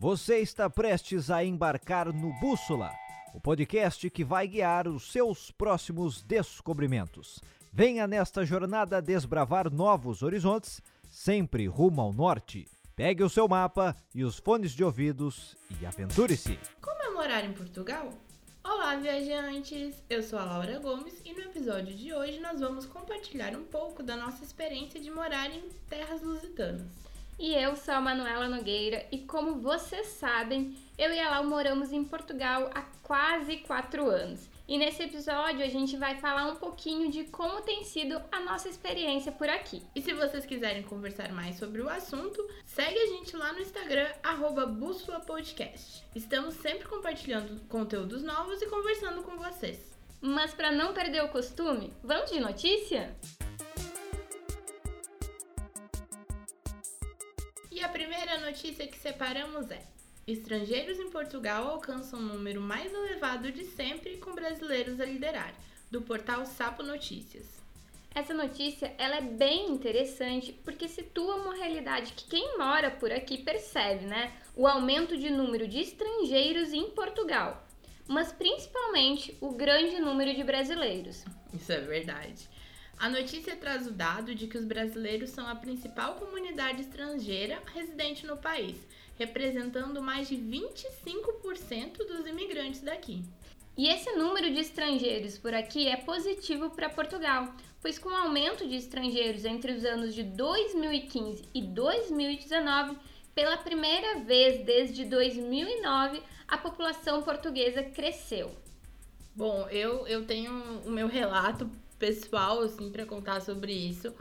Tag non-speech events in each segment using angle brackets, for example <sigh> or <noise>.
Você está prestes a embarcar no Bússola, o podcast que vai guiar os seus próximos descobrimentos. Venha nesta jornada desbravar novos horizontes, sempre rumo ao norte. Pegue o seu mapa e os fones de ouvidos e aventure-se. Como é morar em Portugal? Olá, viajantes! Eu sou a Laura Gomes e no episódio de hoje nós vamos compartilhar um pouco da nossa experiência de morar em terras lusitanas. E eu sou a Manuela Nogueira e como vocês sabem, eu e a Lau moramos em Portugal há quase quatro anos. E nesse episódio a gente vai falar um pouquinho de como tem sido a nossa experiência por aqui. E se vocês quiserem conversar mais sobre o assunto, segue a gente lá no Instagram, arroba Podcast. Estamos sempre compartilhando conteúdos novos e conversando com vocês. Mas para não perder o costume, vamos de notícia? E a primeira notícia que separamos é: Estrangeiros em Portugal alcançam o número mais elevado de sempre com brasileiros a liderar, do portal Sapo Notícias. Essa notícia ela é bem interessante porque situa uma realidade que quem mora por aqui percebe, né? O aumento de número de estrangeiros em Portugal, mas principalmente o grande número de brasileiros. Isso é verdade. A notícia traz o dado de que os brasileiros são a principal comunidade estrangeira residente no país, representando mais de 25% dos imigrantes daqui. E esse número de estrangeiros por aqui é positivo para Portugal, pois com o aumento de estrangeiros entre os anos de 2015 e 2019, pela primeira vez desde 2009, a população portuguesa cresceu. Bom, eu, eu tenho o meu relato pessoal, assim, para contar sobre isso.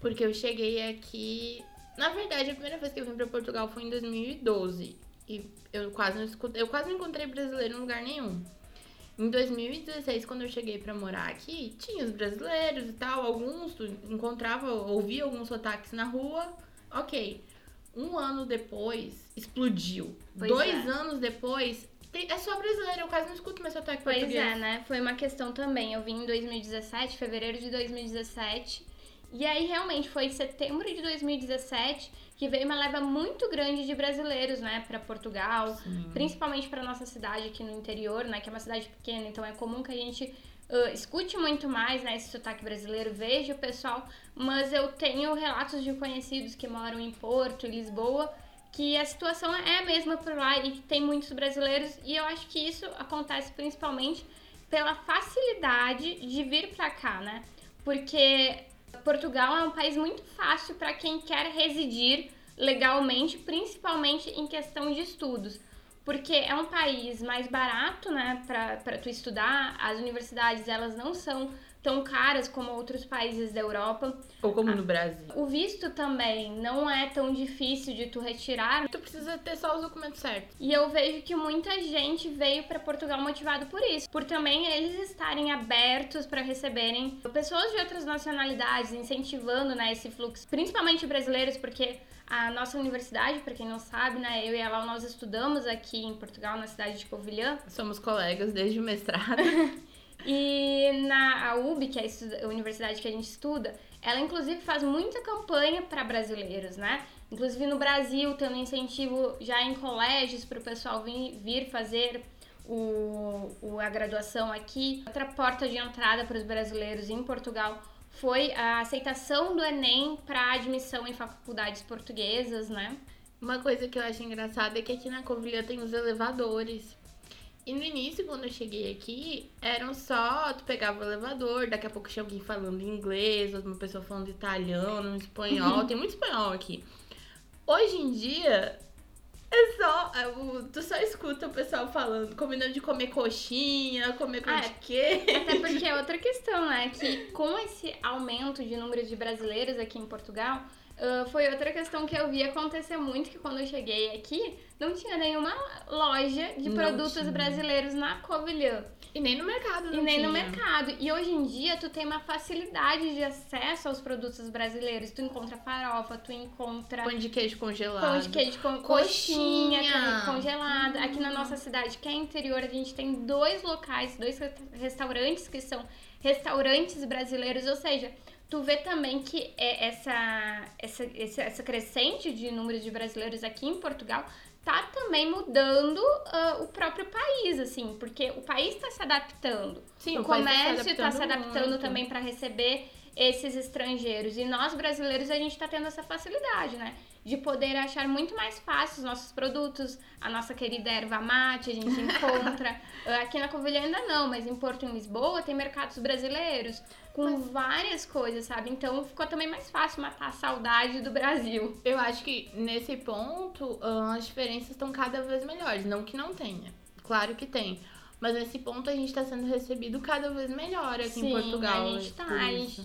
Porque eu cheguei aqui. Na verdade, a primeira vez que eu vim para Portugal foi em 2012. E eu quase, não escutei, eu quase não encontrei brasileiro em lugar nenhum. Em 2016, quando eu cheguei para morar aqui, tinha os brasileiros e tal, alguns encontrava, ouvia alguns sotaques na rua, ok. Um ano depois, explodiu. Pois Dois é. anos depois, tem, é só brasileiro, eu quase não escuto mais sotaque pois português. Pois é, né? Foi uma questão também. Eu vim em 2017, fevereiro de 2017. E aí, realmente, foi em setembro de 2017 que veio uma leva muito grande de brasileiros, né, para Portugal, Sim. principalmente para nossa cidade aqui no interior, né, que é uma cidade pequena, então é comum que a gente uh, escute muito mais, né, esse sotaque brasileiro, veja o pessoal, mas eu tenho relatos de conhecidos que moram em Porto, Lisboa, que a situação é a mesma por lá e que tem muitos brasileiros e eu acho que isso acontece principalmente pela facilidade de vir para cá, né? Porque Portugal é um país muito fácil para quem quer residir legalmente, principalmente em questão de estudos. Porque é um país mais barato, né, para tu estudar. As universidades, elas não são tão caras como outros países da Europa. Ou como no Brasil. O visto também não é tão difícil de tu retirar. Tu precisa ter só os documentos certos. E eu vejo que muita gente veio para Portugal motivado por isso, por também eles estarem abertos para receberem pessoas de outras nacionalidades, incentivando, né, esse fluxo, principalmente brasileiros, porque a nossa universidade, para quem não sabe, né, eu e ela nós estudamos aqui em Portugal, na cidade de Covilhã. Somos colegas desde o mestrado. <laughs> E na a UB, que é a universidade que a gente estuda, ela inclusive faz muita campanha para brasileiros, né? Inclusive no Brasil, tendo incentivo já em colégios para o pessoal vir, vir fazer o, o, a graduação aqui. Outra porta de entrada para os brasileiros em Portugal foi a aceitação do Enem para admissão em faculdades portuguesas, né? Uma coisa que eu acho engraçada é que aqui na Covilhã tem os elevadores. E no início, quando eu cheguei aqui, eram só, tu pegava o elevador, daqui a pouco tinha alguém falando inglês, uma pessoa falando italiano, espanhol, tem muito espanhol aqui. Hoje em dia, é só, é tu só escuta o pessoal falando, combinando de comer coxinha, comer pão ah, queijo. Até porque é <laughs> outra questão, né, que com esse aumento de número de brasileiros aqui em Portugal, Uh, foi outra questão que eu vi acontecer muito, que quando eu cheguei aqui, não tinha nenhuma loja de não produtos tinha. brasileiros na Covilhã. E nem no mercado, não E nem tinha. no mercado. E hoje em dia, tu tem uma facilidade de acesso aos produtos brasileiros. Tu encontra farofa, tu encontra... Pão de queijo congelado. Pão de queijo com coxinha, coxinha congelada. Hum. Aqui na nossa cidade, que é interior, a gente tem dois locais, dois restaurantes que são restaurantes brasileiros. Ou seja, tu vê também que é essa, essa, essa crescente de números de brasileiros aqui em Portugal tá também mudando uh, o próprio país, assim, porque o país está se adaptando. Sim, o, o tá se comércio está se adaptando adaptando muito. também para receber esses estrangeiros. E nós brasileiros a gente está tendo essa facilidade, né? De poder achar muito mais fácil os nossos produtos, a nossa querida erva mate, a gente <laughs> encontra. Aqui na Covilhã ainda não, mas em Porto e em Lisboa tem mercados brasileiros com várias coisas, sabe? Então ficou também mais fácil matar a saudade do Brasil. Eu acho que nesse ponto ah, as diferenças estão cada vez melhores. Não que não tenha. Claro que tem. Mas nesse ponto a gente está sendo recebido cada vez melhor aqui em Portugal. a gente tá. a gente-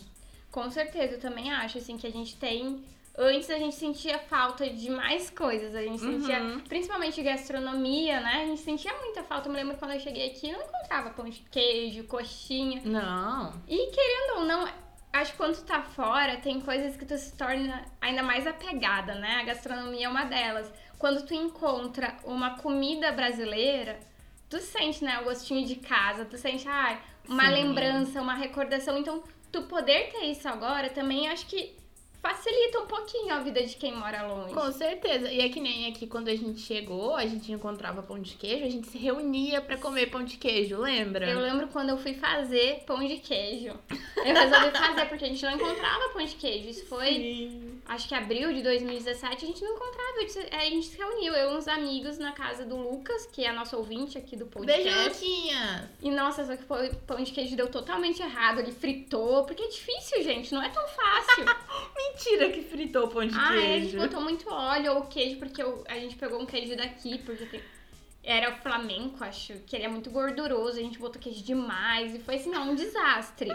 com certeza, eu também acho, assim, que a gente tem... Antes a gente sentia falta de mais coisas, a gente sentia, Uhum. principalmente gastronomia, né? A gente sentia muita falta. Eu me lembro quando eu cheguei aqui, eu não encontrava pão de queijo, coxinha. Não. E querendo ou não, acho que quando tu tá fora, tem coisas que tu se torna ainda mais apegada, né? A gastronomia é uma delas. Quando tu encontra uma comida brasileira, tu sente, né, o gostinho de casa, tu sente, ah, uma Sim. lembrança, uma recordação. Então, tu poder ter isso agora também acho que facilita um pouquinho a vida de quem mora longe. Com certeza. E é que nem aqui quando a gente chegou, a gente encontrava pão de queijo, a gente se reunia pra comer pão de queijo, lembra? Eu lembro quando eu fui fazer pão de queijo. <laughs> Eu resolvi fazer porque a gente não encontrava pão de queijo. Isso foi Sim. acho que abril de 2017, a gente não encontrava. Disse- A gente se reuniu, eu e uns amigos na casa do Lucas, que é nosso ouvinte aqui do Beijo, podcast. Luquinha! E nossa, só que o pão de queijo deu totalmente errado. Ele fritou, porque é difícil, gente, não é tão fácil. <laughs> Mentira que fritou o pão de ah, é, a gente queijo. botou muito óleo ou queijo, porque eu- a gente pegou um queijo daqui, porque tem- era o flamenco, acho, que ele é muito gorduroso. A gente botou queijo demais e foi assim, ó, um desastre.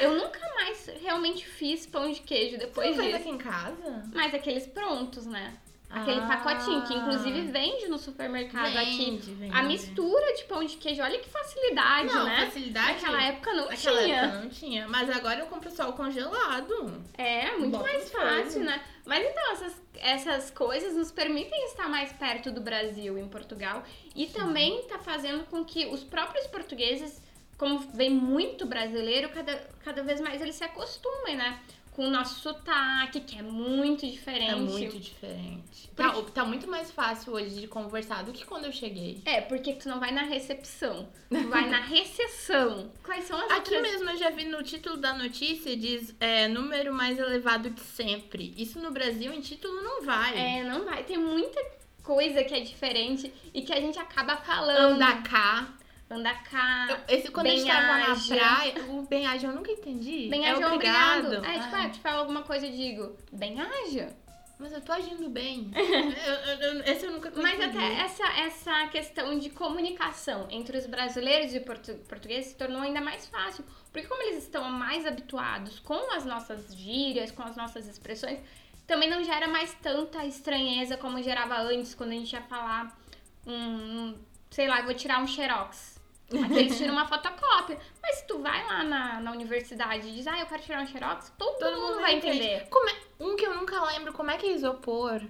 Eu nunca mais realmente fiz pão de queijo Você depois não faz disso. aqui em casa? Mas aqueles prontos, né? Aquele Ah. pacotinho, que inclusive vende no supermercado aqui. Vende, vende. A mistura de pão de queijo, olha que facilidade, Não, né? facilidade. Naquela época não Naquela tinha. época não tinha. Mas agora eu compro só o congelado. É, muito mais fácil, né? Mas então, essas, essas coisas nos permitem estar mais perto do Brasil, em Portugal. E também tá fazendo com que os próprios portugueses, como vem muito brasileiro, cada, cada vez mais eles se acostumem, né? Com o nosso sotaque, que é muito diferente. É muito diferente. Tá, tá muito mais fácil hoje de conversar do que quando eu cheguei. É, porque tu não vai na recepção, tu vai na recessão. <laughs> Quais são as Aqui outras... mesmo eu já vi no título da notícia, diz é, número mais elevado de sempre. Isso no Brasil em título não vai. É, não vai. Tem muita coisa que é diferente e que a gente acaba falando. Andar cá. Andacá. Eu- Esse, quando a gente tava na praia, o bem-aja eu nunca entendi. Bem é haja, obrigado. obrigado. É, tipo, Ah, ah, te fala alguma coisa, eu digo, bem haja. Mas eu tô agindo bem. <laughs> Eu- eu- eu- esse eu nunca Mas consegui. até essa, essa questão de comunicação entre os brasileiros e portu portugueses se tornou ainda mais fácil. Porque como eles estão mais habituados com as nossas gírias, com as nossas expressões, também não gera mais tanta estranheza como gerava antes, quando a gente ia falar um, um- sei lá, eu vou tirar um xerox. Aqui eles tiram uma fotocópia. Mas se tu vai lá na, na universidade e diz, ah, eu quero tirar um xerox, todo, Todo mundo mundo vai entende. entender. É- um que eu nunca lembro, como é que é isopor?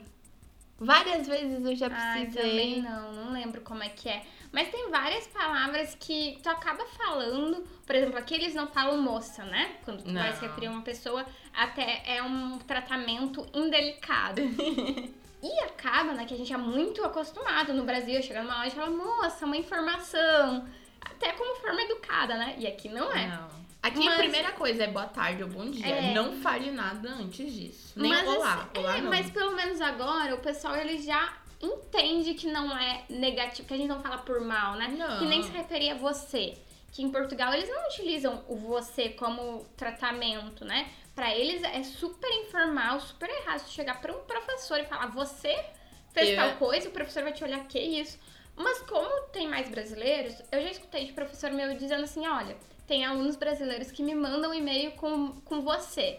Várias vezes eu já precisei. também não, não lembro como é que é. Mas tem várias palavras que tu acaba falando. Por exemplo, aqui eles não falam moça, né? Quando tu vai Não. se referir a uma pessoa, até é um tratamento indelicado. <laughs> e acaba, né, que a gente é muito acostumado no Brasil, chegar numa loja e falar, moça, uma informação. Até como forma educada, né? E aqui não é. Não. Aqui a Mas- primeira coisa é boa tarde ou bom dia. É. Não fale nada antes disso. Nem Mas, olá. assim, olá é, não. mas pelo menos agora o pessoal ele já entende que não é negativo, que a gente não fala por mal, né? Não. Que nem se referia a você. Que em Portugal eles não utilizam o você como tratamento, né? Pra eles é super informal, super errado você chegar pra um professor e falar você fez Eu- tal coisa, o professor vai te olhar, que isso? Mas como tem mais brasileiros, eu já escutei de professor meu dizendo assim, olha, tem alunos brasileiros que me mandam um e-mail com, com você.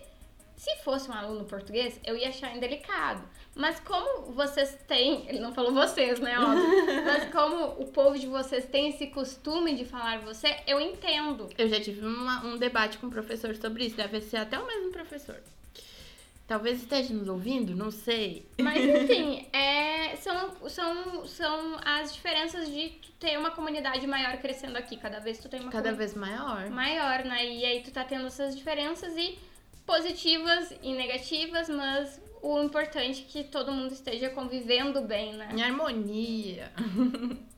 Se fosse um aluno português, eu ia achar indelicado. Mas como vocês têm, <laughs> ele não falou vocês, né, óbvio, <laughs> mas como o povo de vocês tem esse costume de falar você, eu entendo. Eu já tive uma- um debate com o professor sobre isso. Deve ser até o mesmo professor. Talvez esteja nos ouvindo, não sei. Mas enfim, é, são, são, são as diferenças de tu ter uma comunidade maior crescendo aqui. Cada vez tu tem uma Cada vez maior. maior, né? E aí tu tá tendo essas diferenças e positivas e negativas, mas o importante é que todo mundo esteja convivendo bem, né? Em harmonia. <laughs>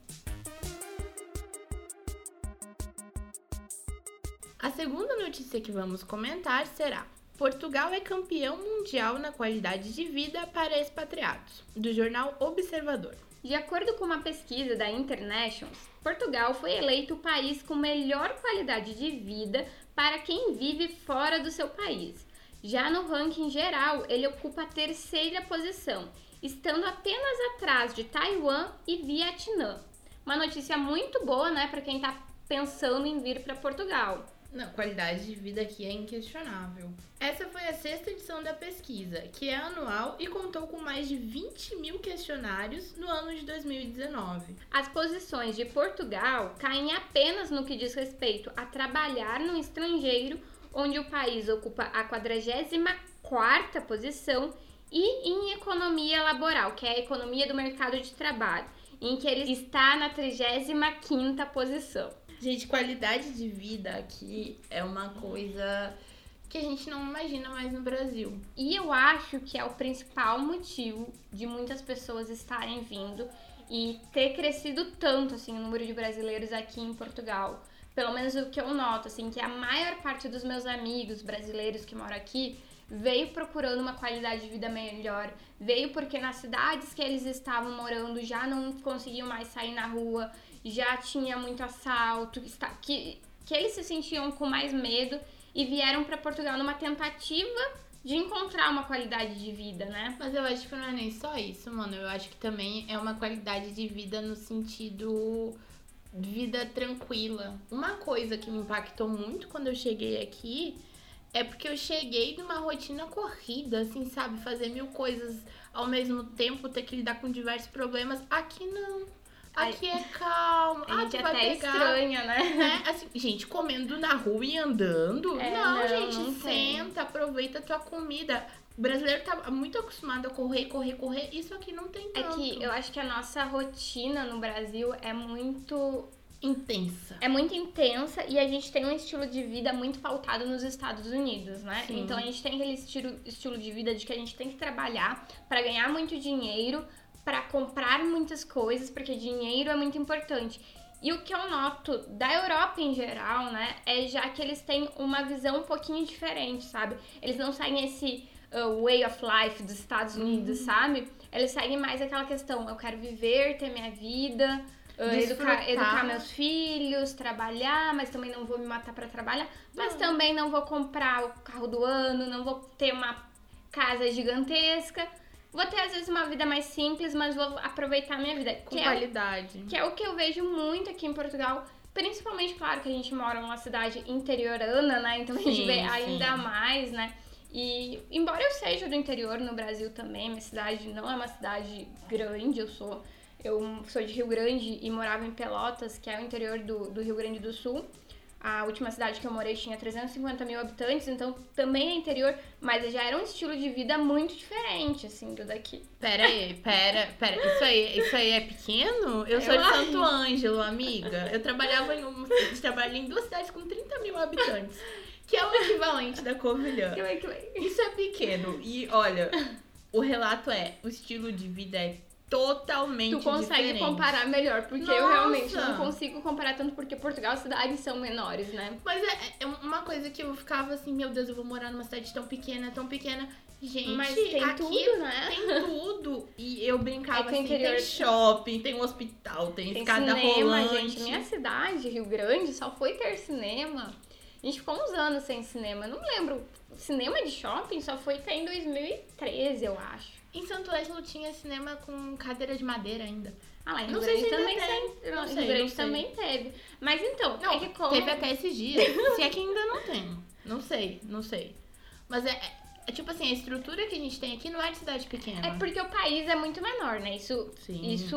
A segunda notícia que vamos comentar será: Portugal é campeão mundial na qualidade de vida para expatriados, do jornal Observador. De acordo com uma pesquisa da Internationals, Portugal foi eleito o país com melhor qualidade de vida para quem vive fora do seu país. Já no ranking geral, ele ocupa a terceira posição, estando apenas atrás de Taiwan e Vietnã. Uma notícia muito boa, né, para quem está pensando em vir para Portugal. Não, qualidade de vida aqui é inquestionável. Essa foi a sexta edição da pesquisa, que é anual e contou com mais de 20 mil questionários no ano de 2019. As posições de Portugal caem apenas no que diz respeito a trabalhar no estrangeiro, onde o país ocupa a 44 posição, e em economia laboral, que é a economia do mercado de trabalho, em que ele está na 35 posição. Gente, qualidade de vida aqui é uma coisa que a gente não imagina mais no Brasil. E eu acho que é o principal motivo de muitas pessoas estarem vindo e ter crescido tanto assim o número de brasileiros aqui em Portugal. Pelo menos o que eu noto, assim, que a maior parte dos meus amigos brasileiros que moram aqui veio procurando uma qualidade de vida melhor, veio porque nas cidades que eles estavam morando já não conseguiam mais sair na rua, já tinha muito assalto, que, que eles se sentiam com mais medo e vieram para Portugal numa tentativa de encontrar uma qualidade de vida, né? Mas eu acho que não é nem só isso, mano. Eu acho que também é uma qualidade de vida no sentido vida tranquila. Uma coisa que me impactou muito quando eu cheguei aqui é porque eu cheguei numa rotina corrida, assim, sabe? Fazer mil coisas ao mesmo tempo, ter que lidar com diversos problemas. Aqui não. Aqui é calmo. A gente ah, até pegar, estranha, né? né? Assim, gente, comendo na rua e andando. É, não, não, gente, não senta, tem. aproveita a tua comida. O brasileiro tá muito acostumado a correr, correr, correr. Isso aqui não tem tanto. É que eu acho que a nossa rotina no Brasil é muito intensa. É muito intensa e a gente tem um estilo de vida muito pautado nos Estados Unidos, né? Sim. Então a gente tem aquele estilo, estilo de vida de que a gente tem que trabalhar para ganhar muito dinheiro, para comprar muitas coisas, porque dinheiro é muito importante. E o que eu noto da Europa em geral, né, é já que eles têm uma visão um pouquinho diferente, sabe? Eles não seguem esse uh, way of life dos Estados Unidos, uhum. sabe? Eles seguem mais aquela questão, eu quero viver, ter minha vida, uh, educar, educar, meus filhos, trabalhar, mas também não vou me matar para trabalhar, mas não. também não vou comprar o carro do ano, não vou ter uma casa gigantesca. Vou ter, às vezes, uma vida mais simples, mas vou aproveitar a minha vida. Com que qualidade. É, que é o que eu vejo muito aqui em Portugal. Principalmente, claro, que a gente mora numa cidade interiorana, né? Então a gente vê ainda mais, né? E embora eu seja do interior no Brasil também, minha cidade não é uma cidade grande, eu sou eu sou de Rio Grande e morava em Pelotas, que é o interior do, do Rio Grande do Sul. A última cidade que eu morei tinha 350 mil habitantes, então também é interior, mas já era um estilo de vida muito diferente, assim, do daqui. Pera aí, pera, pera. Isso aí, isso aí é pequeno? Eu sou eu de Santo Ângelo, amiga. Eu trabalhava em um. Trabalhei em duas cidades com 30 mil habitantes. Que é o equivalente da Covilhã. Isso é pequeno. E olha, o relato é: o estilo de vida é totalmente Tu consegue diferente. comparar melhor, porque Nossa. eu realmente não consigo comparar tanto porque Portugal as cidades são menores, né? Mas é, é, uma coisa que eu ficava assim, meu Deus, eu vou morar numa cidade tão pequena, tão pequena. Gente, Mas tem aqui tudo, né? Tem tudo. E eu brincava É que assim, interior- tem shopping, tem um hospital, tem, Tem escada cinema, rolante. gente. Minha cidade, Rio Grande, só foi ter cinema. A gente ficou uns anos sem cinema. Eu não lembro. Cinema de shopping só foi ter em 2013, eu acho. Em Santo Ângelo tinha cinema com cadeira de madeira ainda. Ah, lá em Rio Não sei se também tem. tem. Não Rio sei, Grande não sei. também teve. Mas então, Não, é que como... teve até esses dias. <laughs> Se é que ainda não tem. Não sei, não sei. Mas é, é- é tipo assim, a estrutura que a gente tem aqui não é de cidade pequena. É porque o país é muito menor, né? Isso, Sim. isso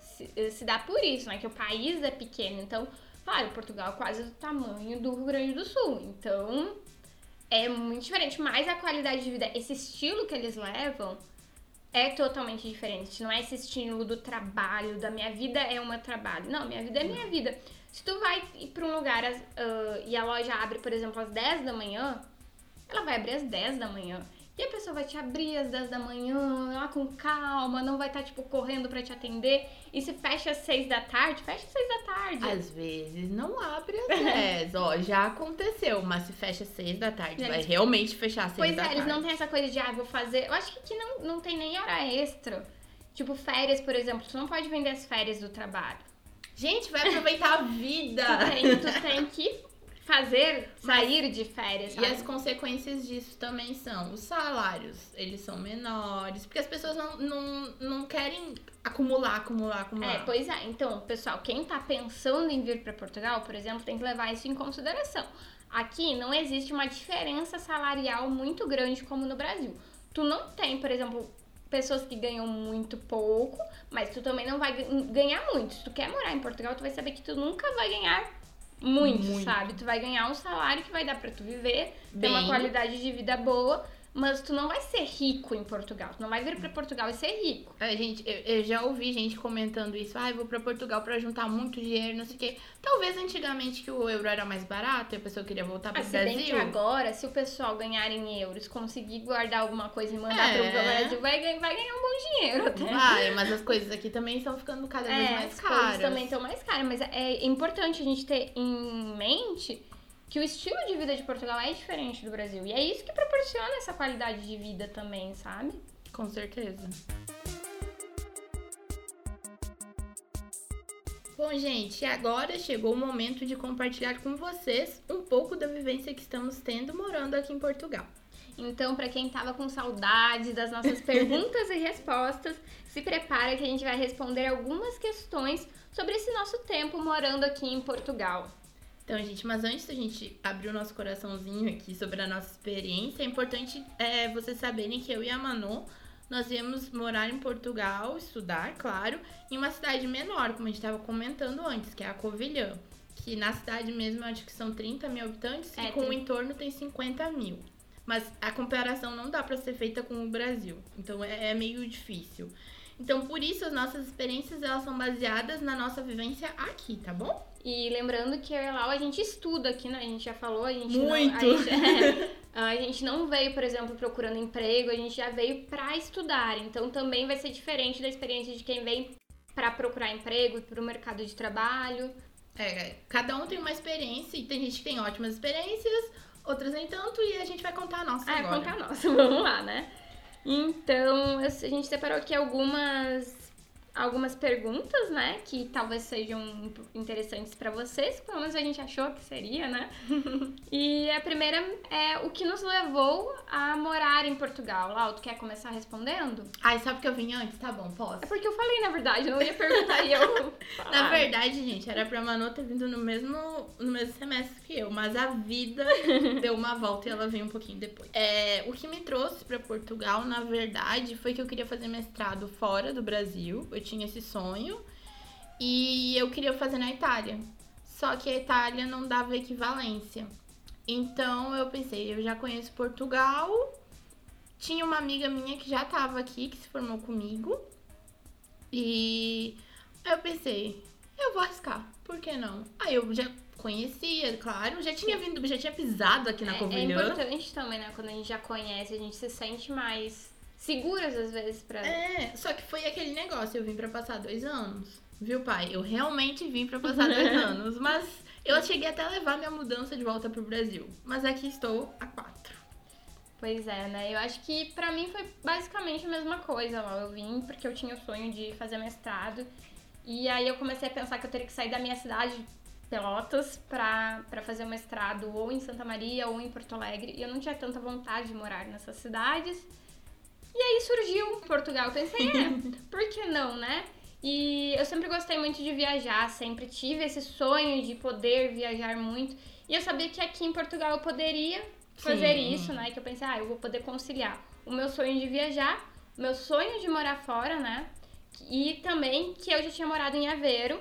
se, se dá por isso, né? Que o país é pequeno. Então, claro, Portugal é quase do tamanho do Rio Grande do Sul. Então, é muito diferente. Mas a qualidade de vida, esse estilo que eles levam é totalmente diferente. Não é esse estilo do trabalho, da minha vida é o meu trabalho. Não, minha vida é minha vida. Se tu vai pra um lugar ah, e a loja abre, por exemplo, às 10 da manhã, ela vai abrir às 10 da manhã. E a pessoa vai te abrir às 10 da manhã, lá com calma, não vai estar, tá, tipo, correndo para te atender. E se fecha às 6 da tarde, fecha às 6 da tarde. Às vezes não abre às <laughs> 10. Ó, já aconteceu, mas se fecha às 6 da tarde, vai realmente fechar às 6 pois da é, tarde. Pois é, eles não têm essa coisa de, ah, vou fazer. Eu acho que aqui não, não tem nem hora extra. Tipo, férias, por exemplo, tu não pode vender as férias do trabalho. Gente, vai aproveitar a <laughs> vida! tu, tem, tu tem que fazer sair de férias. Sabe? E as consequências disso também são os salários, eles são menores, porque as pessoas não, não, não querem acumular, acumular, acumular. É, pois é. Então, pessoal, quem tá pensando em vir para Portugal, por exemplo, tem que levar isso em consideração. Aqui não existe uma diferença salarial muito grande como no Brasil. Tu não tem, por exemplo, pessoas que ganham muito pouco, mas tu também não vai ganhar muito. Se tu quer morar em Portugal, tu vai saber que tu nunca vai ganhar muito, muito, sabe? Tu vai ganhar um salário que vai dar para tu viver, Bem... ter uma qualidade de vida boa, mas tu não vai ser rico em Portugal. Tu não vai vir para Portugal e ser rico. É, gente, eu, eu, já ouvi gente comentando isso. Ah, eu vou para Portugal para juntar muito dinheiro, não sei o quê. Talvez antigamente que o euro era mais barato e a pessoa queria voltar para o Brasil. Bem que agora, se o pessoal ganhar em euros, conseguir guardar alguma coisa e mandar é. para o Brasil, vai, vai ganhar um bom dinheiro até. Vai, mas as coisas aqui também estão ficando cada vez é, mais as caras. Coisas também estão mais caras, mas é importante a gente ter em mente que o estilo de vida de Portugal é diferente do Brasil. E é isso que proporciona essa qualidade de vida também, sabe? Com certeza. Bom, gente, agora chegou o momento de compartilhar com vocês um pouco da vivência que estamos tendo morando aqui em Portugal. Então, para quem tava com saudade das nossas <laughs> perguntas e respostas, se prepara que a gente vai responder algumas questões sobre esse nosso tempo morando aqui em Portugal. Então, gente, mas antes da gente abrir o nosso coraçãozinho aqui sobre a nossa experiência, é importante é, vocês saberem que eu e a Manu, nós viemos morar em Portugal, estudar, claro, em uma cidade menor, como a gente estava comentando antes, que é a Covilhã. Que na cidade mesmo, eu acho que são 30 mil habitantes é, e com o entorno tem 50 mil. Mas a comparação não dá para ser feita com o Brasil. Então é, é meio difícil. Então, por isso, as nossas experiências elas são baseadas na nossa vivência aqui, tá bom? E lembrando que eu e a Lau, a gente estuda aqui, né? A gente já falou, a gente Muito! Não, a, gente, <laughs> é, a gente não veio, por exemplo, procurando emprego, a gente já veio para estudar. Então, também vai ser diferente da experiência de quem vem para procurar emprego, para o mercado de trabalho. É, cada um tem uma experiência e tem gente que tem ótimas experiências, outras nem tanto, e a gente vai contar a nossa é, agora. contar a nossa, <laughs> vamos lá, né? Então, a gente separou aqui algumas algumas perguntas, né, que talvez sejam interessantes para vocês, pelo menos a gente achou que seria, né? <laughs> e a primeira é o que nos levou a morar em Portugal. Lau, tu quer começar respondendo? Ai, sabe que eu vim antes? Tá bom, posso. É porque eu falei, na verdade, eu não ia perguntar e eu. <laughs> na verdade, gente, era pra Manu ter vindo no mesmo, no mesmo semestre que eu, mas a vida <laughs> deu uma volta e ela veio um pouquinho depois. É, o que me trouxe para Portugal, na verdade, foi que eu queria fazer mestrado fora do Brasil. Eu tinha esse sonho e eu queria fazer na Itália. Só que a Itália não dava equivalência. Então eu pensei, eu já conheço Portugal. Tinha uma amiga minha que já estava aqui, que se formou comigo. E eu pensei, eu vou arriscar, por que não? Aí eu já conhecia, claro, já tinha vindo, já tinha pisado aqui na é, Covilhã. É importante também, né? Quando a gente já conhece, a gente se sente mais seguras às vezes pra. É, só que foi aquele negócio, eu vim pra passar dois anos. Viu, pai? Eu realmente vim pra passar dois <laughs> anos. Mas eu cheguei até a levar minha mudança de volta pro Brasil. Mas aqui estou há quatro. Pois é, né? Eu acho que pra mim foi basicamente a mesma coisa lá. Eu vim porque eu tinha o sonho de fazer mestrado. E aí eu comecei a pensar que eu teria que sair da minha cidade, Pelotas, pra, pra fazer o mestrado ou em Santa Maria ou em Porto Alegre. E eu não tinha tanta vontade de morar nessas cidades. E aí surgiu Portugal. Eu pensei, é, por que não, né? E eu sempre gostei muito de viajar, sempre tive esse sonho de poder viajar muito. E eu sabia que aqui em Portugal eu poderia fazer Sim. isso, né? Que eu pensei, ah, eu vou poder conciliar o meu sonho de viajar, o meu sonho de morar fora, né? E também que eu já tinha morado em Aveiro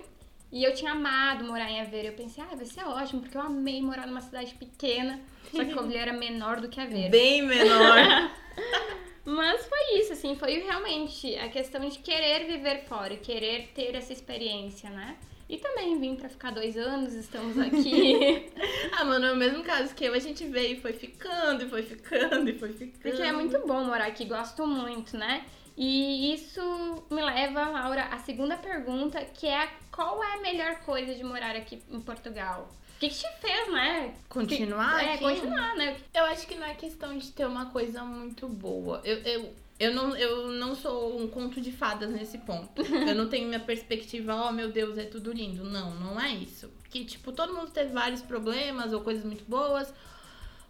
e eu tinha amado morar em Aveiro. Eu pensei, ah, vai ser ótimo, porque eu amei morar numa cidade pequena. Só que Covilhã <laughs> era menor do que Aveiro. Bem menor. <laughs> Mas foi isso, assim, foi realmente a questão de querer viver fora, querer ter essa experiência, né? E também vim pra ficar dois anos, estamos aqui. <laughs> ah, mano, é o mesmo caso que eu, a gente veio e foi ficando, e foi ficando, e foi ficando. Porque é muito bom morar aqui, gosto muito, né? E isso me leva, Laura, à segunda pergunta, que é qual é a melhor coisa de morar aqui em Portugal? O que, que te fez, né? Continuar? Que, é, aqui? continuar, né? Eu acho que não é questão de ter uma coisa muito boa. Eu, eu, eu, não, eu não sou um conto de fadas nesse ponto. eu não tenho minha perspectiva, oh meu Deus, é tudo lindo. Não, não é isso. Que, tipo, todo mundo teve vários problemas ou coisas muito boas.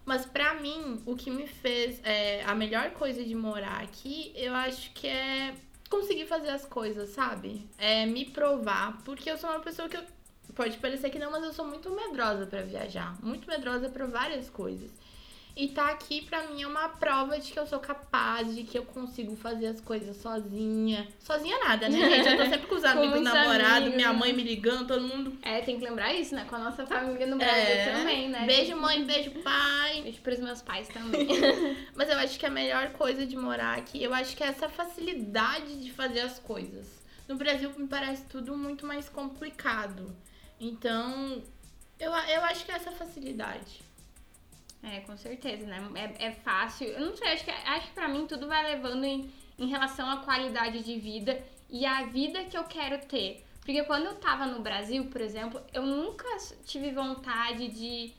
Mas pra mim, o que me fez é, a melhor coisa de morar aqui, eu acho que é conseguir fazer as coisas, sabe? É me provar. Porque eu sou uma pessoa que eu, pode parecer que não, mas eu sou muito medrosa para viajar, muito medrosa para várias coisas. E tá aqui pra mim é uma prova de que eu sou capaz, de que eu consigo fazer as coisas sozinha. Sozinha nada, né, gente? Eu tô <laughs> sempre com os amigos, namorados, minha mãe me ligando, todo mundo. É, tem que lembrar isso, né? Com a nossa família no Brasil é. também, né? Beijo, mãe, beijo, pai. Beijo pros meus pais também. <laughs> <laughs> Mas eu acho que a melhor coisa de morar aqui, eu acho que é essa facilidade de fazer as coisas. No Brasil me parece tudo muito mais complicado. Então, eu, eu acho que é essa facilidade. É, com certeza, né? É, é fácil. Eu não sei, acho que, acho que pra mim tudo vai levando em, em relação à qualidade de vida e à vida que eu quero ter. Porque quando eu tava no Brasil, por exemplo, eu nunca tive vontade de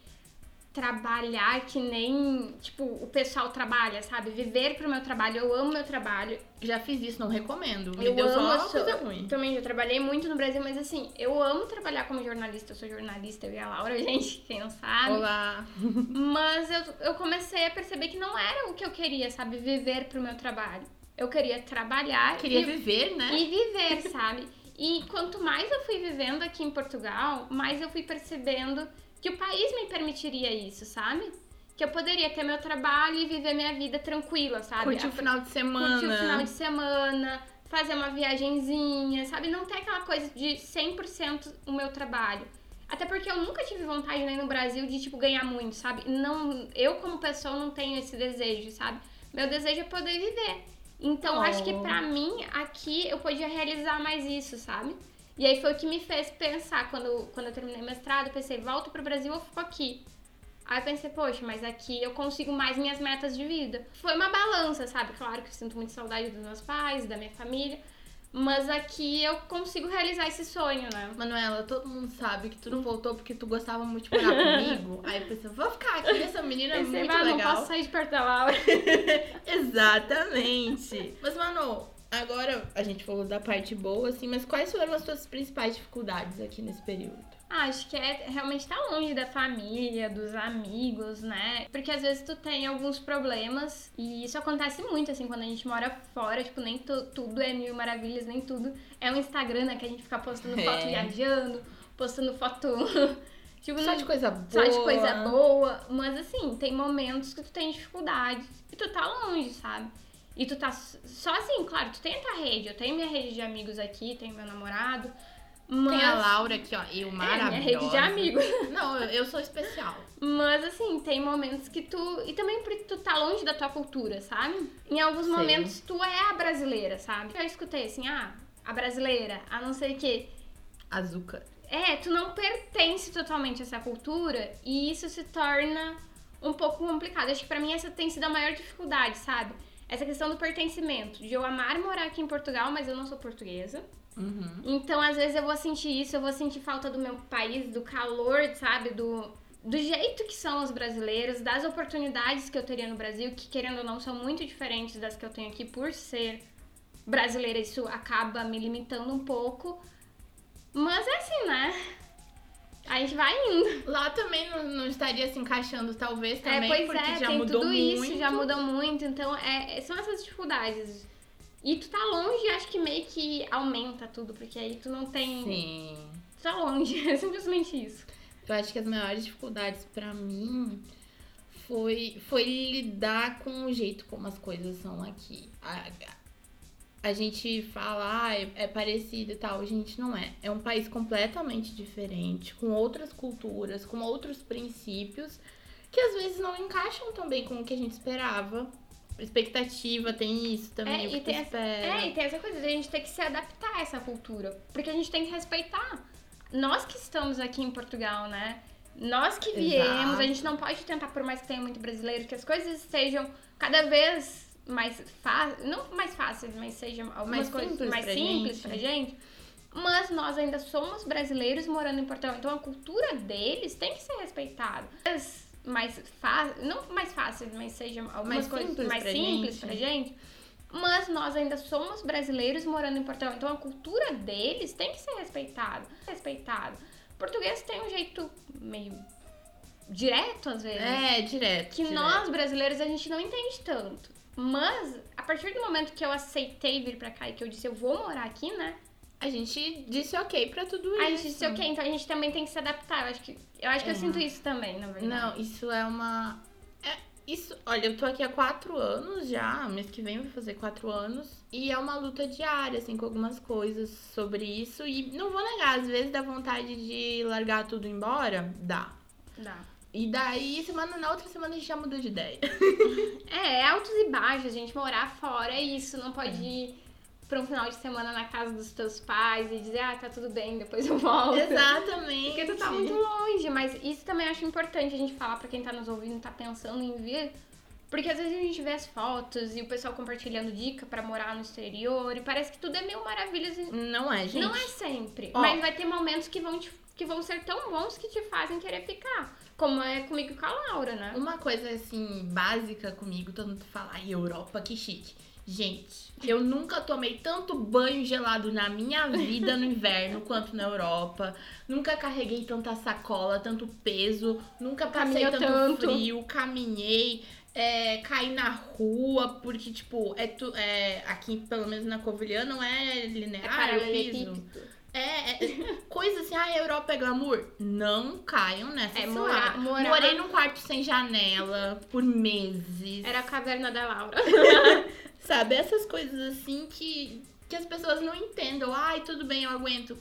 trabalhar que nem, tipo, o pessoal trabalha, sabe? Viver pro meu trabalho. Eu amo meu trabalho. Já fiz isso, não recomendo. Me eu deu amo só coisa ruim. Também já trabalhei muito no Brasil, mas assim, eu amo trabalhar como jornalista. Eu sou jornalista, eu e a Laura, <laughs> gente, quem não sabe. Olá! Mas eu, eu comecei a perceber que não era o que eu queria, sabe? Viver pro meu trabalho. Eu queria trabalhar. Queria e, viver, né? E viver, sabe? E quanto mais eu fui vivendo aqui em Portugal, mais eu fui percebendo que o país me permitiria isso, sabe? Que eu poderia ter meu trabalho e viver minha vida tranquila, sabe? Curtir o final de semana. Curtir o final de semana, fazer uma viagenzinha, sabe? Não ter aquela coisa de 100% o meu trabalho. Até porque eu nunca tive vontade nem no Brasil de, tipo, ganhar muito, sabe? Não, eu, como pessoa, não tenho esse desejo, sabe? Meu desejo é poder viver. Então, oh. acho que pra mim, aqui, eu podia realizar mais isso, sabe? E aí foi o que me fez pensar, quando, quando eu terminei mestrado, eu pensei, volto pro Brasil ou fico aqui? Aí eu pensei, poxa, mas aqui eu consigo mais minhas metas de vida. Foi uma balança, sabe? Claro que eu sinto muito saudade dos meus pais, da minha família. Mas aqui eu consigo realizar esse sonho, né? Manuela, todo mundo sabe que tu não voltou porque tu gostava muito de morar <laughs> comigo. Aí eu pensei, vou ficar aqui, essa menina é muito legal. não posso sair de perto da Laura. <laughs> Exatamente. Mas, Manu, Agora, a gente falou da parte boa, assim, mas quais foram as suas principais dificuldades aqui nesse período? Ah, acho que é realmente estar tá longe da família, dos amigos, né? Porque às vezes tu tem alguns problemas e isso acontece muito, assim, quando a gente mora fora, tipo, nem tu, tudo é mil maravilhas, nem tudo é um Instagram, né? Que a gente fica postando foto é. viajando, postando foto. <laughs> tipo, só de coisa boa. Só de coisa boa. Mas assim, tem momentos que tu tem dificuldades e tu tá longe, sabe? E tu tá sozinho, claro, tu tem a tua rede. Eu tenho minha rede de amigos aqui, tenho meu namorado. Mas... Tem a Laura aqui, ó, eu maravilhosa. É, minha rede de amigos. <laughs> Não, eu, eu sou especial. Mas assim, tem momentos que tu. E também porque tu tá longe da tua cultura, sabe? Em alguns Sei. momentos tu é a brasileira, sabe? Eu escutei assim, ah, a brasileira, a não sei o quê. Azuca. É, tu não pertence totalmente a essa cultura e isso se torna um pouco complicado. Acho que pra mim essa tem sido a maior dificuldade, sabe? Essa questão do pertencimento, de eu amar morar aqui em Portugal, mas eu não sou portuguesa. Uhum. Então, às vezes, eu vou sentir isso, eu vou sentir falta do meu país, do calor, sabe? Do, do jeito que são os brasileiros, das oportunidades que eu teria no Brasil, que querendo ou não são muito diferentes das que eu tenho aqui por ser brasileira. Isso acaba me limitando um pouco. Mas é assim, né? A gente vai indo. Lá também não, não estaria se encaixando, talvez, é, também, é, pois porque é, já tem mudou tudo muito. isso, já mudou muito, então é, são essas dificuldades. E tu tá longe, acho que meio que aumenta tudo, porque aí tu não tem. Sim. Tu tá longe, <laughs> é simplesmente isso. Eu acho que as maiores dificuldades para mim foi, foi lidar com o jeito como as coisas são aqui. A, a gente fala, ah, é, é parecido e tal. Gente, não é. É um país completamente diferente, com outras culturas, com outros princípios, que às vezes não encaixam também com o que a gente esperava. Expectativa tem isso também. É, e tem, essa, é, e tem essa coisa de a gente ter que se adaptar a essa cultura. Porque a gente tem que respeitar nós que estamos aqui em Portugal, né? Nós que viemos, Exato. a gente não pode tentar, por mais que tenha muito brasileiro, que as coisas sejam cada vez mais fáceis, não mais fáceis, mas sejam algumas Mais coisas simples mais pra simples gente. pra gente. Mas nós ainda somos brasileiros morando em Portugal, então a cultura deles tem que ser respeitada. As Mais fáceis, não mais fáceis, mas sejam algumas Mais coisas simples mais pra simples gente. pra gente. Mas nós ainda somos brasileiros morando em Portugal, então a cultura deles tem que ser respeitada. Respeitada. Português tem um jeito meio direto às vezes. É, direto. Que direto. nós, brasileiros, a gente não entende tanto. Mas, a partir do momento que eu aceitei vir pra cá e que eu disse eu vou morar aqui, né? A gente disse ok pra tudo isso. A gente disse, ok, então a gente também tem que se adaptar. Eu acho que eu, acho que eu É. sinto isso também, na verdade. Não, isso é uma. É, isso, olha, eu tô aqui há quatro anos já. Mês que vem vai fazer quatro anos. E é uma luta diária, assim, com algumas coisas sobre isso. E não vou negar, às vezes dá vontade de largar tudo embora. Dá. Dá. E daí, semana na outra semana a gente já mudou de ideia. <laughs> É, é altos e baixos, a gente morar fora é isso. Não pode ir pra um final de semana na casa dos teus pais e dizer, ah, tá tudo bem, depois eu volto. Exatamente. Porque tu tá muito longe, mas isso também acho importante a gente falar pra quem tá nos ouvindo, tá pensando em vir. Porque às vezes a gente vê as fotos e o pessoal compartilhando dica pra morar no exterior e parece que tudo é mil maravilhas. e Não é, gente. Não é sempre, Ó. mas vai ter momentos que vão, te- que vão ser tão bons que te fazem querer ficar. Como é comigo e com a Laura, né? Uma coisa assim, básica comigo, todo mundo fala, ai, Europa, que chique. Gente, eu nunca tomei tanto banho gelado na minha vida no inverno <laughs> quanto na Europa. Nunca carreguei tanta sacola, tanto peso. Nunca passei tanto, tanto. frio, caminhei. É, caí na rua, porque, tipo, é, tu, é aqui, pelo menos na Covilhã, não é É linear, o piso. Paralelepípedo. É, é coisa assim, ah, a Europa é glamour. Não caiam nessa É, morar- morar- Morei num quarto sem janela por meses. Era a caverna da Laura. <laughs> Sabe, essas coisas assim que, que as pessoas não entendam. Ai, tudo bem, eu aguento.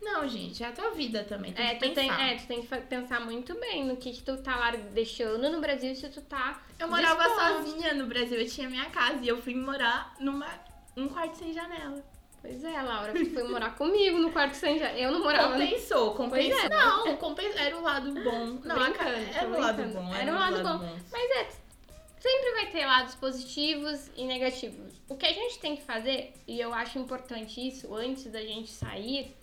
Não, gente, é a tua vida também. Tem É que tu, tem, é, tu tem que pensar muito bem no que, que tu tá lá deixando no Brasil se tu tá. Eu morava disposto. sozinha no Brasil, eu tinha minha casa e eu fui morar numa um quarto sem janela. Pois é, Laura, tu foi morar comigo no quarto sem janela. Eu não morava. Compensou, compensou. Pois é. Não, compen- era o lado bom. Não, a era o lado bom. Era o um lado bom. bons. Mas é, sempre vai ter lados positivos e negativos. O que a gente tem que fazer, e eu acho importante isso antes da gente sair,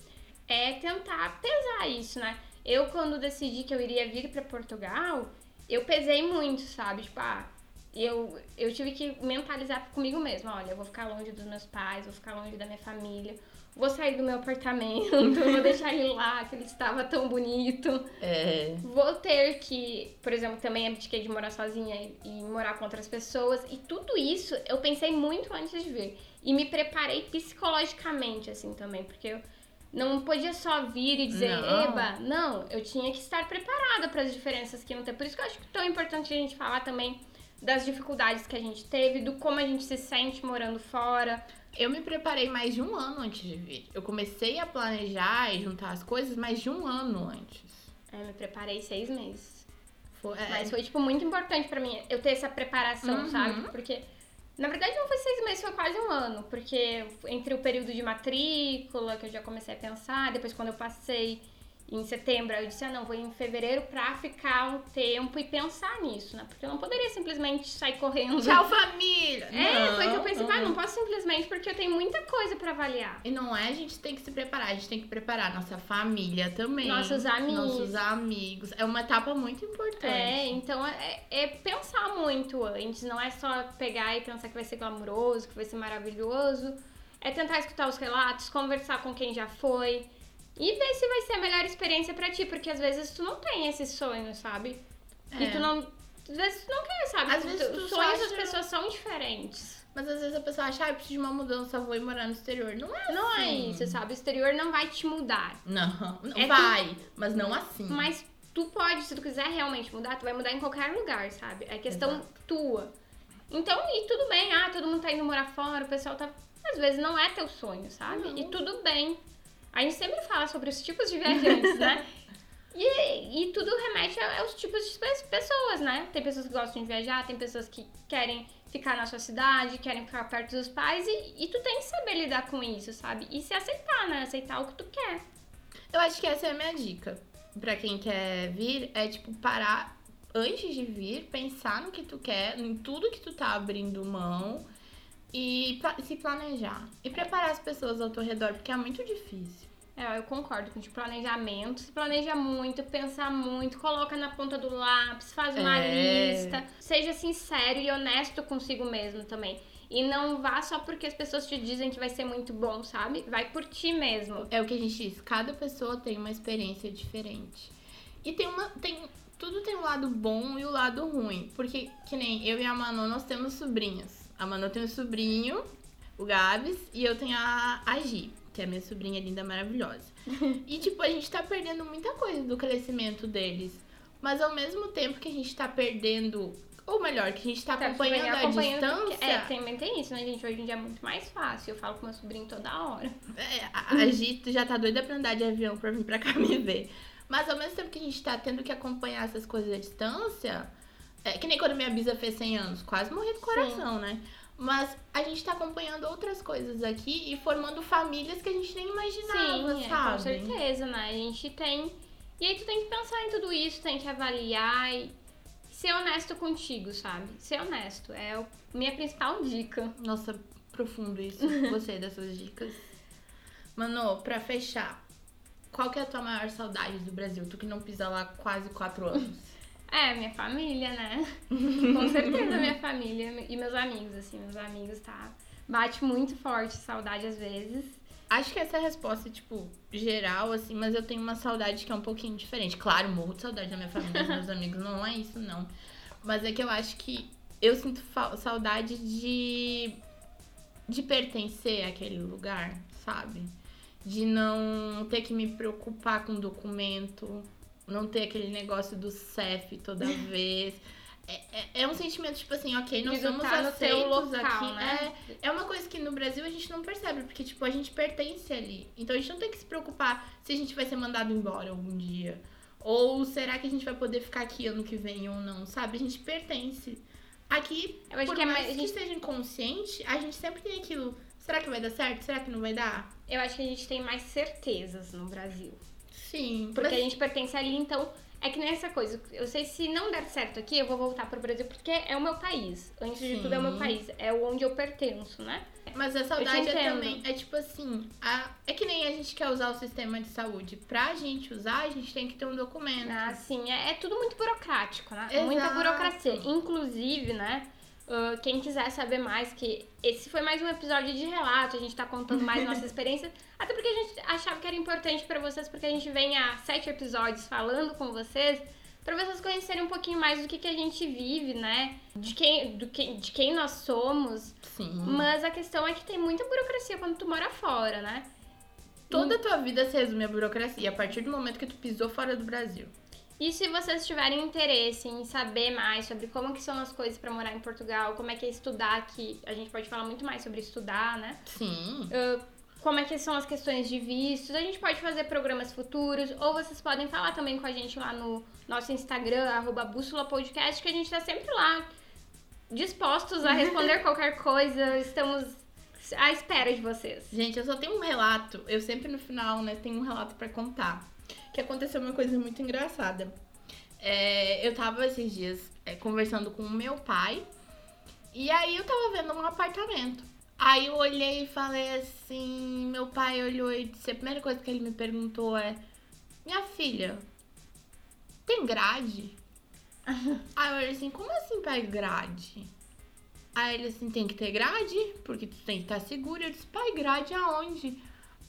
é tentar pesar isso, né? Eu, quando decidi que eu iria vir pra Portugal, eu pesei muito, sabe? Tipo, ah, eu, eu tive que mentalizar comigo mesma: olha, eu vou ficar longe dos meus pais, vou ficar longe da minha família, vou sair do meu apartamento, <laughs> vou deixar ele lá, que ele estava tão bonito. É. Vou ter que, por exemplo, também abdiquei de morar sozinha e, e morar com outras pessoas. E tudo isso eu pensei muito antes de vir. E me preparei psicologicamente, assim, também. Porque eu não podia só vir e dizer, Não. eba, não. Eu tinha que estar preparada para as diferenças que iam ter. Por isso que eu acho que é tão importante a gente falar também das dificuldades que a gente teve, do como a gente se sente morando fora. Eu me preparei mais de um ano antes de vir. Eu comecei a planejar e juntar as coisas mais de um ano antes. É, me preparei seis meses. Foi, é, Mas foi, tipo, muito importante pra mim eu ter essa preparação, Uhum. sabe? Porque, na verdade, não foi seis meses, foi quase um ano. Porque entre o período de matrícula, que eu já comecei a pensar, depois quando eu passei em setembro, aí eu disse, ah, não, vou em fevereiro pra ficar um tempo e pensar nisso, né? Porque eu não poderia simplesmente sair correndo. Tchau, família! É, foi que eu pensei, não. ah, não posso simplesmente porque eu tenho muita coisa pra avaliar. E não é a gente tem que se preparar, a gente tem que preparar nossa família também. Nossos amigos. Nossos amigos. É uma etapa muito importante. É, então é, é pensar muito antes, não é só pegar e pensar que vai ser glamuroso, que vai ser maravilhoso. É tentar escutar os relatos, conversar com quem já foi e ver se vai ser a melhor experiência pra ti, porque às vezes tu não tem esse sonho, sabe? E É. tu não. Às vezes tu não quer, sabe? Às vezes tu Os sonhos das pessoas são diferentes. Mas às vezes a pessoa acha, ah, eu preciso de uma mudança, vou ir morar no exterior. Não é Não é assim. isso, sabe? O exterior não vai te mudar. Não, não É vai, mas não assim. Mas tu pode, se tu quiser realmente mudar, tu vai mudar em qualquer lugar, sabe? É questão Exato. tua. Então, e tudo bem, ah, todo mundo tá indo morar fora, o pessoal tá. Às vezes não é teu sonho, sabe? Não. E tudo bem. A gente sempre fala sobre os tipos de viajantes, né? E, e tudo remete aos tipos de pe- pessoas, né? Tem pessoas que gostam de viajar, tem pessoas que querem ficar na sua cidade, querem ficar perto dos pais, e, e tu tem que saber lidar com isso, sabe? E se aceitar, né? Aceitar o que tu quer. Eu acho que essa é a minha dica. Pra quem quer vir, é tipo parar antes de vir, pensar no que tu quer, em tudo que tu tá abrindo mão e se planejar. E preparar as pessoas ao teu redor, porque é muito difícil. É, eu concordo com o planejamento. Se planeja muito, pensa muito, coloca na ponta do lápis, faz uma é... lista. Seja sincero e honesto consigo mesmo também. E não vá só porque as pessoas te dizem que vai ser muito bom, sabe? Vai por ti mesmo. É o que a gente diz, cada pessoa tem uma experiência diferente. E tem uma. Tem, tudo tem um lado bom e o um lado ruim. Porque, que nem eu e a Manu, nós temos sobrinhas. A Manu tem um sobrinho, o Gabs, e eu tenho a, a Gi, que é minha sobrinha linda, maravilhosa. e, tipo, a gente tá perdendo muita coisa do crescimento deles. Mas ao mesmo tempo que a gente tá perdendo ou melhor, que a gente tá, tá acompanhando, acompanhando a distância. é, também tem isso, né, gente? Hoje em dia é muito mais fácil. Eu falo com meu sobrinho toda hora. É, a, a Gito já tá doida pra andar de avião pra vir pra cá me ver. Mas ao mesmo tempo que a gente tá tendo que acompanhar essas coisas à distância, é que nem quando minha bisa fez 100 anos, quase morri do coração, Sim. né? Mas a gente tá acompanhando outras coisas aqui e formando famílias que a gente nem imaginava, Sim, sabe? É, com certeza, né? A gente tem. E aí tu tem que pensar em tudo isso, tem que avaliar. E ser honesto contigo, sabe? Ser honesto. É a minha principal dica. Nossa, profundo isso. <laughs> Gostei dessas dicas. Mano, pra fechar, qual que é a tua maior saudade do Brasil? Tu que não pisa lá quase quatro anos. É, minha família, né? <laughs> Com certeza minha família e meus amigos, assim, meus amigos, tá? Bate muito forte saudade às vezes. Acho que essa é a resposta, tipo, geral, assim, mas eu tenho uma saudade que é um pouquinho diferente. Claro, morro de saudade da minha família, dos meus amigos, não é isso, não. Mas é que eu acho que eu sinto saudade de. de pertencer àquele lugar, sabe? De não ter que me preocupar com documento, não ter aquele negócio do CEF toda <laughs> vez. É, é, é, um sentimento, tipo assim, ok, nós somos tá aceitos local, aqui. Né? É, é uma coisa que no Brasil a gente não percebe, porque, tipo, a gente pertence ali. Então a gente não tem que se preocupar se a gente vai ser mandado embora algum dia. Ou será que a gente vai poder ficar aqui ano que vem ou não, sabe? A gente pertence. Aqui, Eu acho por que é mais que gente... seja inconsciente, a gente sempre tem aquilo. Será que vai dar certo? Será que não vai dar? Eu acho que a gente tem mais certezas no Brasil. Sim. Porque mas... a gente pertence ali, então é que nessa coisa, eu sei se não der certo aqui, eu vou voltar pro Brasil porque é o meu país. Antes Sim. de tudo é o meu país, é onde eu pertenço, né? Mas a saudade é também, é tipo assim, a, é que nem a gente quer usar o sistema de saúde. Pra gente usar, a gente tem que ter um documento. Ah, sim, é, é tudo muito burocrático, né? Exato. Muita burocracia. Inclusive, né? Uh, quem quiser saber mais, que esse foi mais um episódio de relato, a gente tá contando mais nossa <laughs> experiência, até porque a gente achava que era importante para vocês, porque a gente vem há sete episódios falando com vocês, para vocês conhecerem um pouquinho mais do que, que a gente vive, né? De quem, do que, de quem nós somos. Sim. Mas a questão é que tem muita burocracia quando tu mora fora, né? Toda a tua vida se resume a burocracia a partir do momento que tu pisou fora do Brasil. E se vocês tiverem interesse em saber mais sobre como que são as coisas para morar em Portugal, como é que é estudar aqui, a gente pode falar muito mais sobre estudar, né? Sim. Uh, como é que são as questões de vistos, a gente pode fazer programas futuros, ou vocês podem falar também com a gente lá no nosso Instagram, arroba Bússola Podcast, que a gente tá sempre lá, dispostos a <laughs> responder qualquer coisa, estamos à espera de vocês. Gente, eu só tenho um relato, eu sempre no final, né, tenho um relato para contar que aconteceu uma coisa muito engraçada. É, eu tava esses dias é, conversando com o meu pai e aí eu tava vendo um apartamento. Aí eu olhei e falei assim, meu pai olhou e disse, a primeira coisa que ele me perguntou é, minha filha, tem grade? <laughs> aí eu olhei assim, como assim pai grade? Aí ele assim, tem que ter grade, porque tu tem que estar seguro. Eu disse, pai, grade aonde?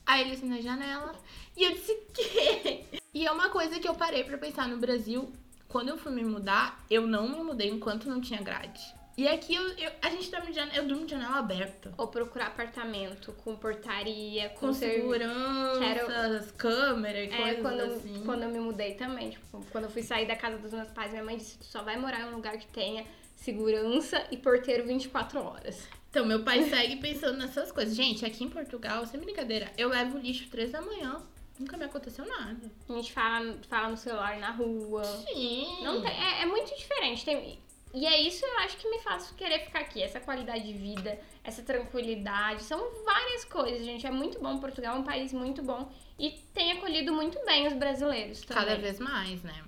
Aí ele assim, na janela. E eu disse, <laughs> que? E é uma coisa que eu parei para pensar no Brasil. Quando eu fui me mudar, eu não me mudei enquanto não tinha grade. E aqui eu, eu a gente dorme de janela, eu durmo de janela aberta. Ou procurar apartamento com portaria, com, com segurança, Quero... câmera e é, coisas quando, assim. Quando eu me mudei também, tipo, quando eu fui sair da casa dos meus pais, minha mãe disse: tu só vai morar em um lugar que tenha segurança e porteiro 24 horas. Então, meu pai segue pensando nessas coisas. Gente, aqui em Portugal, sem brincadeira, eu levo lixo três da manhã. Nunca me aconteceu nada. A gente fala, fala no celular na rua. Sim. Não tem, é, é muito diferente. Tem, E é isso eu acho que me faz querer ficar aqui. Essa qualidade de vida, essa tranquilidade. São várias coisas, gente. É muito bom. Portugal é um país muito bom. E tem acolhido muito bem os brasileiros também. Cada vez mais, né?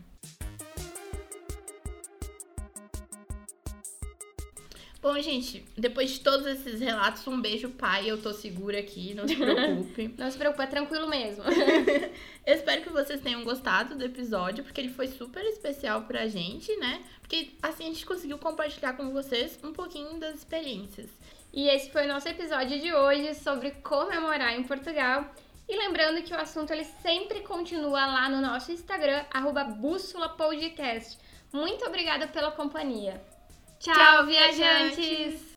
Bom, gente, depois de todos esses relatos, um beijo, pai. Eu tô segura aqui, não se <laughs> preocupe. não se preocupe, é tranquilo mesmo. <laughs> eu espero que vocês tenham gostado do episódio, porque ele foi super especial pra gente, né? Porque assim a gente conseguiu compartilhar com vocês um pouquinho das experiências. E esse foi o nosso episódio de hoje sobre comemorar em Portugal. E lembrando que o assunto ele sempre continua lá no nosso Instagram, arroba Bússola Podcast. Muito obrigada pela companhia. Tchau, viajantes.